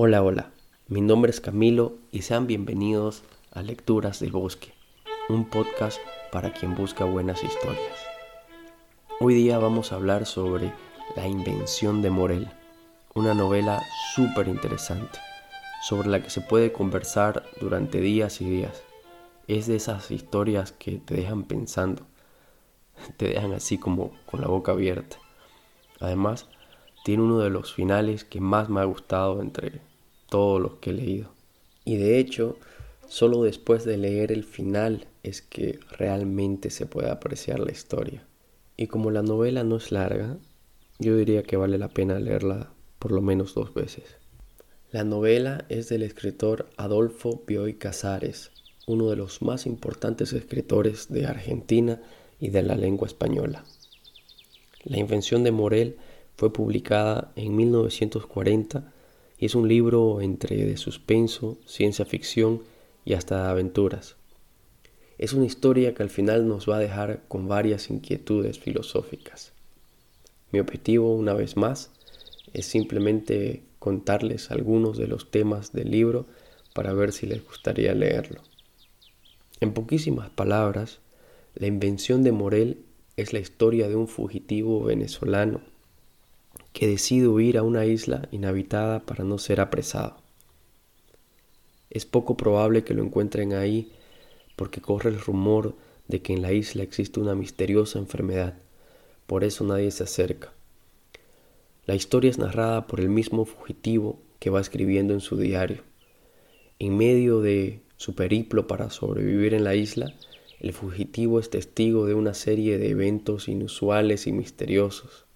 Hola, hola, mi nombre es Camilo y sean bienvenidos a Lecturas del Bosque, un podcast para quien busca buenas historias. Hoy día vamos a hablar sobre La invención de Morel, una novela súper interesante, sobre la que se puede conversar durante días y días. Es de esas historias que te dejan pensando, te dejan así como con la boca abierta. Además, tiene uno de los finales que más me ha gustado entre todos los que he leído. Y de hecho, solo después de leer el final es que realmente se puede apreciar la historia. Y como la novela no es larga, yo diría que vale la pena leerla por lo menos dos veces. La novela es del escritor Adolfo Bioy Casares, uno de los más importantes escritores de Argentina y de la lengua española. La invención de Morel fue publicada en 1940 y es un libro entre de suspenso, ciencia ficción y hasta aventuras. Es una historia que al final nos va a dejar con varias inquietudes filosóficas. Mi objetivo, una vez más, es simplemente contarles algunos de los temas del libro para ver si les gustaría leerlo. En poquísimas palabras, la invención de Morel es la historia de un fugitivo venezolano que decide huir a una isla inhabitada para no ser apresado. Es poco probable que lo encuentren ahí porque corre el rumor de que en la isla existe una misteriosa enfermedad, por eso nadie se acerca. La historia es narrada por el mismo fugitivo que va escribiendo en su diario. En medio de su periplo para sobrevivir en la isla, el fugitivo es testigo de una serie de eventos inusuales y misteriosos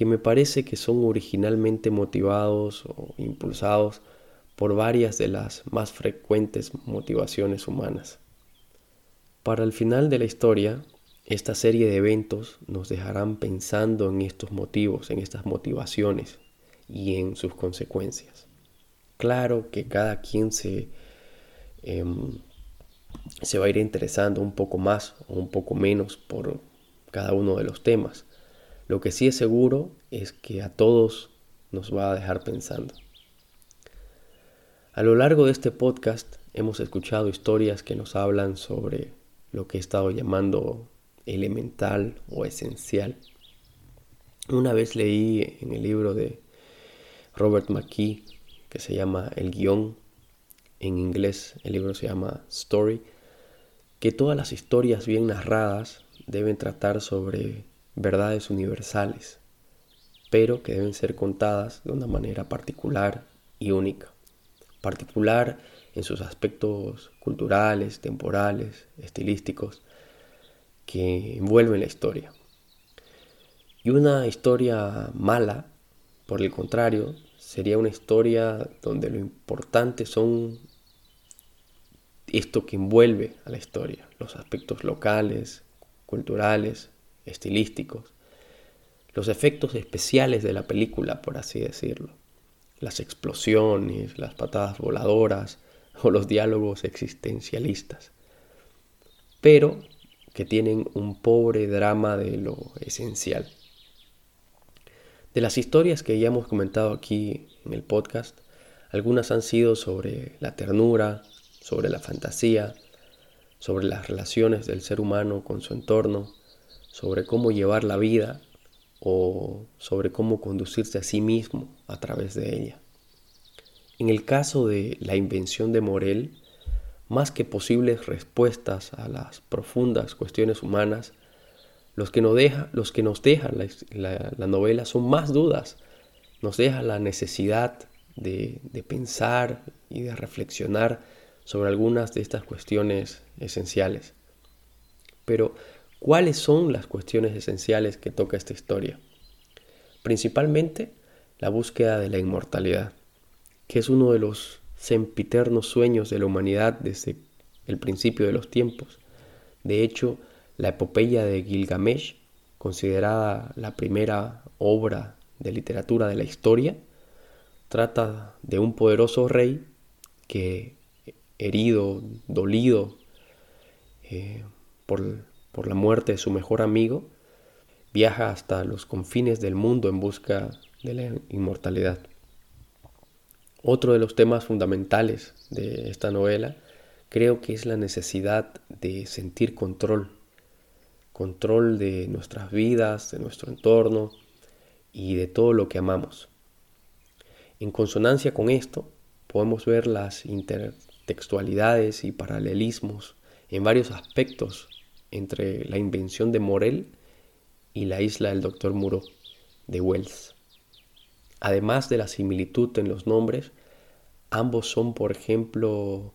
que me parece que son originalmente motivados o impulsados por varias de las más frecuentes motivaciones humanas. Para el final de la historia, esta serie de eventos nos dejarán pensando en estos motivos, en estas motivaciones y en sus consecuencias. Claro que cada quien se, em, se va a ir interesando un poco más o un poco menos por cada uno de los temas, lo que sí es seguro es que a todos nos va a dejar pensando. A lo largo de este podcast hemos escuchado historias que nos hablan sobre lo que he estado llamando elemental o esencial. Una vez leí en el libro de Robert McKee que se llama El guion, en inglés el libro se llama Story, que todas las historias bien narradas deben tratar sobre verdades universales, pero que deben ser contadas de una manera particular y única. Particular en sus aspectos culturales, temporales, estilísticos, que envuelven la historia. Y una historia mala, por el contrario, sería una historia donde lo importante son esto que envuelve a la historia, los aspectos locales, culturales, estilísticos, los efectos especiales de la película, por así decirlo, las explosiones, las patadas voladoras o los diálogos existencialistas, pero que tienen un pobre drama de lo esencial. De las historias que ya hemos comentado aquí en el podcast, algunas han sido sobre la ternura, sobre la fantasía, sobre las relaciones del ser humano con su entorno, sobre cómo llevar la vida o sobre cómo conducirse a sí mismo a través de ella. En el caso de la invención de Morel, más que posibles respuestas a las profundas cuestiones humanas, los que nos deja, los que nos deja la, novela son más dudas, nos deja la necesidad de pensar y de reflexionar sobre algunas de estas cuestiones esenciales. Pero ¿Cuáles son las cuestiones esenciales que toca esta historia? Principalmente la búsqueda de la inmortalidad, que es uno de los sempiternos sueños de la humanidad desde el principio de los tiempos. De hecho, la epopeya de Gilgamesh, considerada la primera obra de literatura de la historia, trata de un poderoso rey que, herido, dolido eh, por por la muerte de su mejor amigo, viaja hasta los confines del mundo en busca de la inmortalidad. Otro de los temas fundamentales de esta novela creo que es la necesidad de sentir control, control de nuestras vidas, de nuestro entorno y de todo lo que amamos. En consonancia con esto, podemos ver las intertextualidades y paralelismos en varios aspectos entre la invención de Morel y la isla del Dr. Muro de Wells. Además de la similitud en los nombres, ambos son, por ejemplo,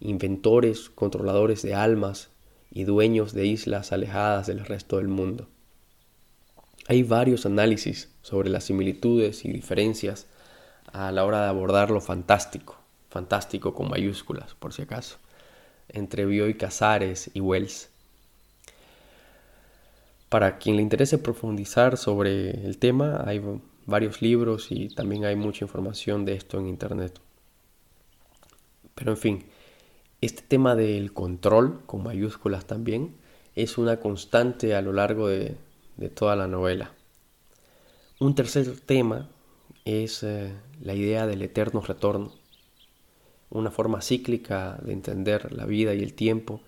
inventores, controladores de almas y dueños de islas alejadas del resto del mundo. Hay varios análisis sobre las similitudes y diferencias a la hora de abordar lo fantástico, fantástico con mayúsculas, por si acaso, entre Bioy Casares y Wells. Para quien le interese profundizar sobre el tema, hay varios libros y también hay mucha información de esto en Internet. Pero en fin, este tema del control, con mayúsculas también, es una constante a lo largo de, toda la novela. Un tercer tema es eh, la idea del eterno retorno, una forma cíclica de entender la vida y el tiempo,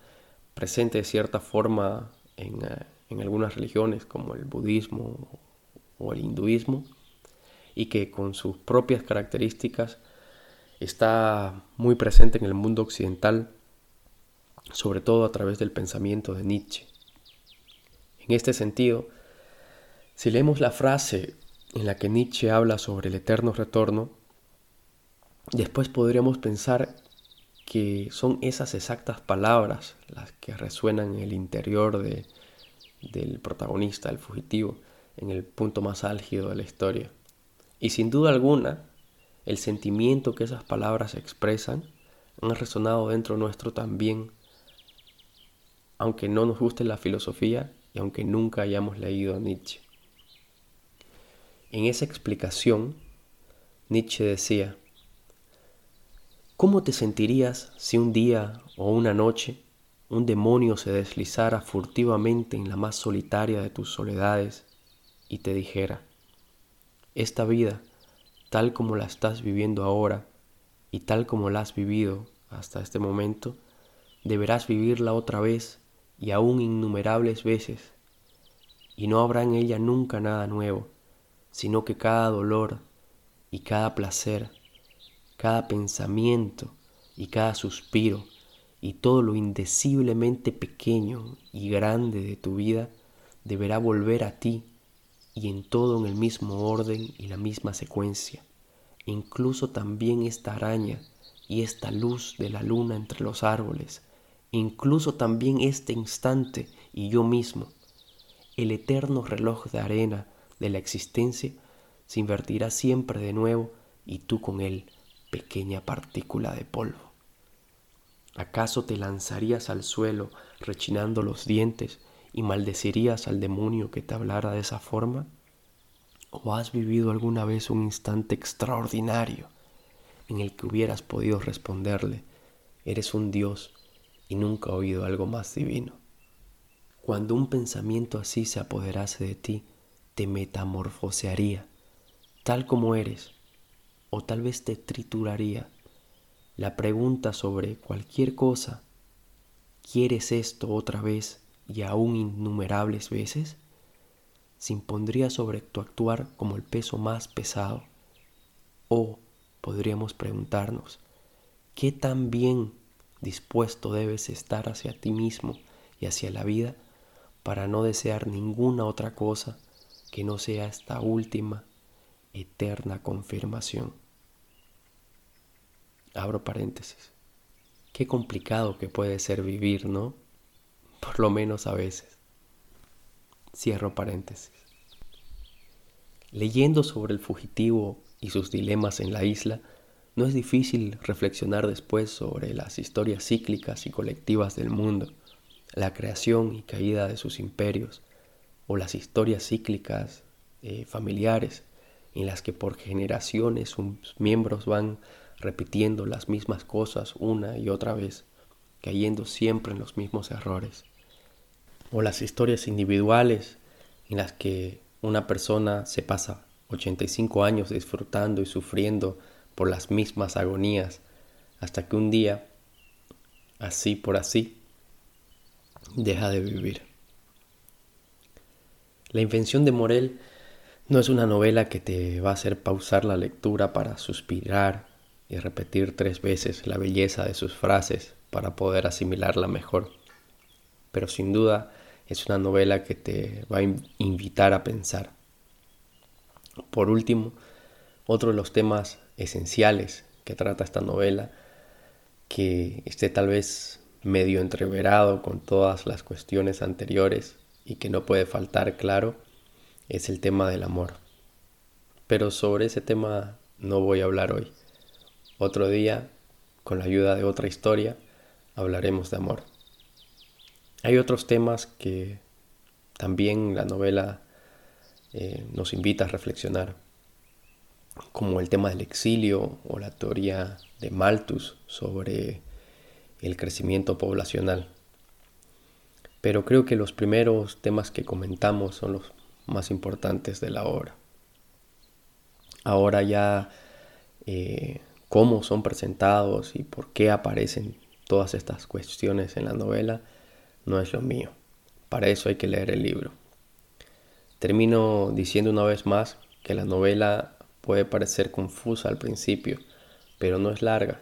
presente de cierta forma en, eh, en algunas religiones como el budismo o el hinduismo y que con sus propias características está muy presente en el mundo occidental, sobre todo a través del pensamiento de Nietzsche. En este sentido, si leemos la frase en la que Nietzsche habla sobre el eterno retorno, después podríamos pensar que son esas exactas palabras las que resuenan en el interior de, del protagonista, el fugitivo, en el punto más álgido de la historia. Y sin duda alguna, el sentimiento que esas palabras expresan han resonado dentro nuestro también, aunque no nos guste la filosofía y aunque nunca hayamos leído a Nietzsche. En esa explicación, Nietzsche decía, ¿cómo te sentirías si un día o una noche un demonio se deslizara furtivamente en la más solitaria de tus soledades y te dijera, esta vida, tal como la estás viviendo ahora y tal como la has vivido hasta este momento, deberás vivirla otra vez y aún innumerables veces, y no habrá en ella nunca nada nuevo, sino que cada dolor y cada placer, cada pensamiento y cada suspiro, y todo lo indeciblemente pequeño y grande de tu vida deberá volver a ti y en todo en el mismo orden y la misma secuencia. Incluso también esta araña y esta luz de la luna entre los árboles, incluso también este instante y yo mismo, el eterno reloj de arena de la existencia se invertirá siempre de nuevo y tú con él, pequeña partícula de polvo. ¿Acaso te lanzarías al suelo rechinando los dientes y maldecirías al demonio que te hablara de esa forma? ¿O has vivido alguna vez un instante extraordinario en el que hubieras podido responderle, eres un Dios y nunca he oído algo más divino? Cuando un pensamiento así se apoderase de ti, te metamorfosearía, tal como eres, o tal vez te trituraría la pregunta sobre cualquier cosa, ¿quieres esto otra vez y aún innumerables veces? se impondría sobre tu actuar como el peso más pesado. O podríamos preguntarnos, ¿qué tan bien dispuesto debes estar hacia ti mismo y hacia la vida para no desear ninguna otra cosa que no sea esta última, eterna confirmación? Abro paréntesis. Qué complicado que puede ser vivir, ¿no? Por lo menos a veces. Cierro paréntesis. Leyendo sobre el fugitivo y sus dilemas en la isla, no es difícil reflexionar después sobre las historias cíclicas y colectivas del mundo, la creación y caída de sus imperios, o las historias cíclicas eh, familiares en las que por generaciones sus miembros van repitiendo las mismas cosas una y otra vez, cayendo siempre en los mismos errores. O las historias individuales en las que una persona se pasa 85 años disfrutando y sufriendo por las mismas agonías, hasta que un día, así por así, deja de vivir. La invención de Morel no es una novela que te va a hacer pausar la lectura para suspirar y repetir tres veces la belleza de sus frases para poder asimilarla mejor. Pero sin duda es una novela que te va a invitar a pensar. Por último, otro de los temas esenciales que trata esta novela, que esté tal vez medio entreverado con todas las cuestiones anteriores y que no puede faltar claro, es el tema del amor. Pero sobre ese tema no voy a hablar hoy. Otro día, con la ayuda de otra historia, hablaremos de amor. Hay otros temas que también la novela eh, nos invita a reflexionar, como el tema del exilio o la teoría de Malthus sobre el crecimiento poblacional. Pero creo que los primeros temas que comentamos son los más importantes de la obra. Ahora ya eh, cómo son presentados y por qué aparecen todas estas cuestiones en la novela no es lo mío. Para eso hay que leer el libro. Termino diciendo una vez más que la novela puede parecer confusa al principio, pero no es larga.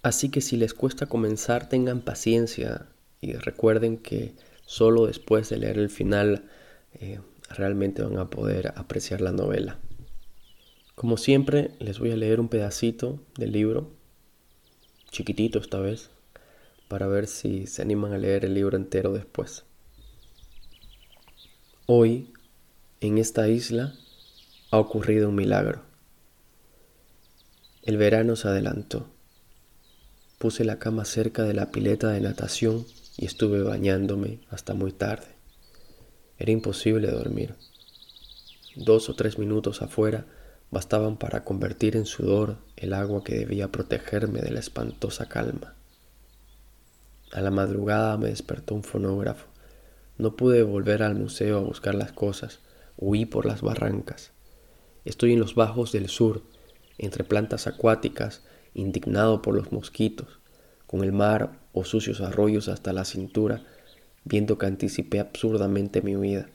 Así que si les cuesta comenzar, tengan paciencia y recuerden que solo después de leer el final eh, realmente van a poder apreciar la novela. Como siempre, les voy a leer un pedacito del libro, chiquitito esta vez, para ver si se animan a leer el libro entero después. Hoy, en esta isla, ha ocurrido un milagro. El verano se adelantó. Puse la cama cerca de la pileta de natación y estuve bañándome hasta muy tarde. Era imposible dormir. Dos o tres minutos afuera bastaban para convertir en sudor el agua que debía protegerme de la espantosa calma. A la madrugada me despertó un fonógrafo. No pude volver al museo a buscar las cosas. Huí por las barrancas. Estoy en los bajos del sur, entre plantas acuáticas, indignado por los mosquitos, con el mar o sucios arroyos hasta la cintura viendo que anticipé absurdamente mi huida.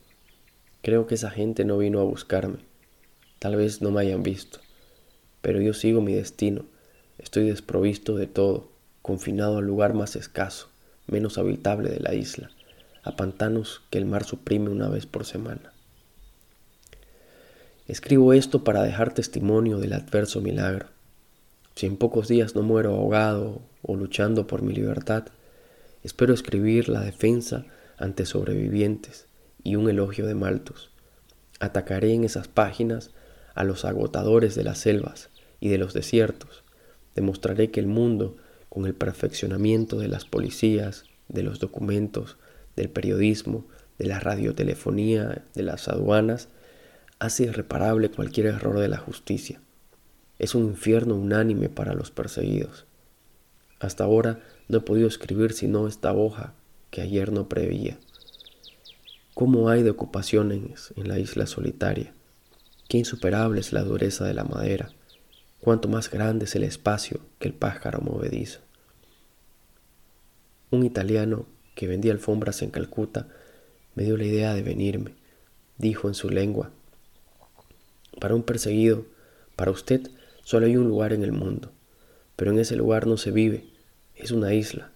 Creo que esa gente no vino a buscarme. Tal vez no me hayan visto. Pero yo sigo mi destino. Estoy desprovisto de todo, confinado al lugar más escaso, menos habitable de la isla, a pantanos que el mar suprime una vez por semana. Escribo esto para dejar testimonio del adverso milagro. Si en pocos días no muero ahogado o luchando por mi libertad, Espero escribir la defensa ante sobrevivientes y un elogio de Malthus. Atacaré en esas páginas a los agotadores de las selvas y de los desiertos. Demostraré que el mundo, con el perfeccionamiento de las policías, de los documentos, del periodismo, de la radiotelefonía, de las aduanas, hace irreparable cualquier error de la justicia. Es un infierno unánime para los perseguidos. Hasta ahora no he podido escribir sino esta hoja que ayer no preveía. ¿Cómo hay de ocupaciones en la isla solitaria? Qué insuperable es la dureza de la madera, cuánto más grande es el espacio que el pájaro movedizo. Un italiano que vendía alfombras en Calcuta me dio la idea de venirme. Dijo en su lengua, para un perseguido, para usted solo hay un lugar en el mundo, pero en ese lugar no se vive, es una isla.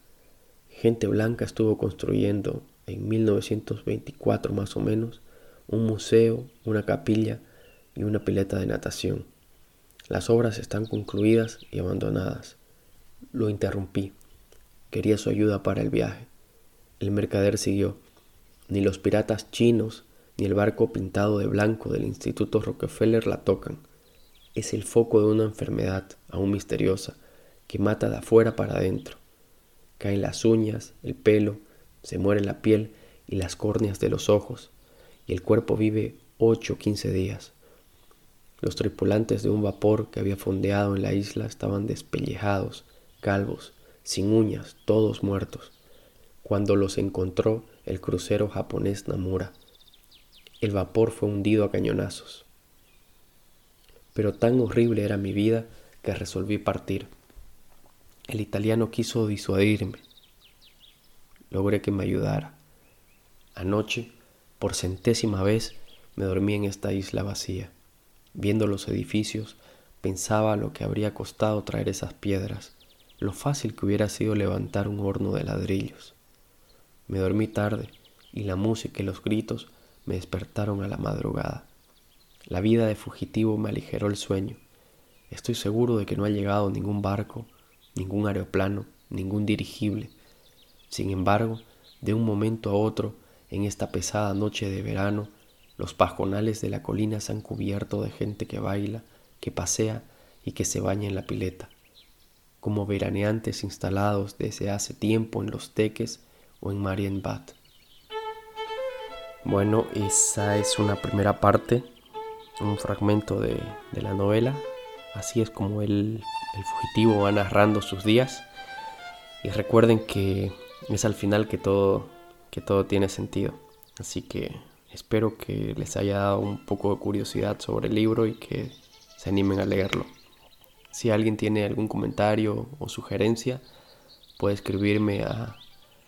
Gente blanca estuvo construyendo en 1924 más o menos un museo, una capilla y una pileta de natación. Las obras están concluidas y abandonadas. Lo interrumpí. Quería su ayuda para el viaje. El mercader siguió. Ni los piratas chinos ni el barco pintado de blanco del Instituto Rockefeller la tocan. Es el foco de una enfermedad aún misteriosa que mata de afuera para adentro. Caen las uñas, el pelo, se muere la piel y las córneas de los ojos, y el cuerpo vive ocho o quince días. Los tripulantes de un vapor que había fondeado en la isla estaban despellejados, calvos, sin uñas, todos muertos, cuando los encontró el crucero japonés Namura. El vapor fue hundido a cañonazos. Pero tan horrible era mi vida que resolví partir. El italiano quiso disuadirme. Logré que me ayudara. Anoche, por centésima vez, me dormí en esta isla vacía. Viendo los edificios, pensaba lo que habría costado traer esas piedras, lo fácil que hubiera sido levantar un horno de ladrillos. Me dormí tarde y la música y los gritos me despertaron a la madrugada. La vida de fugitivo me aligeró el sueño. Estoy seguro de que no ha llegado ningún barco, ningún aeroplano, ningún dirigible. Sin embargo, de un momento a otro, en esta pesada noche de verano, los pajonales de la colina se han cubierto de gente que baila, que pasea y que se baña en la pileta, como veraneantes instalados desde hace tiempo en los teques o en Marienbad. Bueno, esa es una primera parte, un fragmento de, de la novela. Así es como el, el fugitivo va narrando sus días. Y recuerden que es al final que todo, que todo tiene sentido. Así que espero que les haya dado un poco de curiosidad sobre el libro y que se animen a leerlo. Si alguien tiene algún comentario o sugerencia, puede escribirme a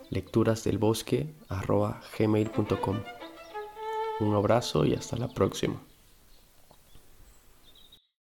lecturasdelbosque.gmail.com. Un abrazo y hasta la próxima.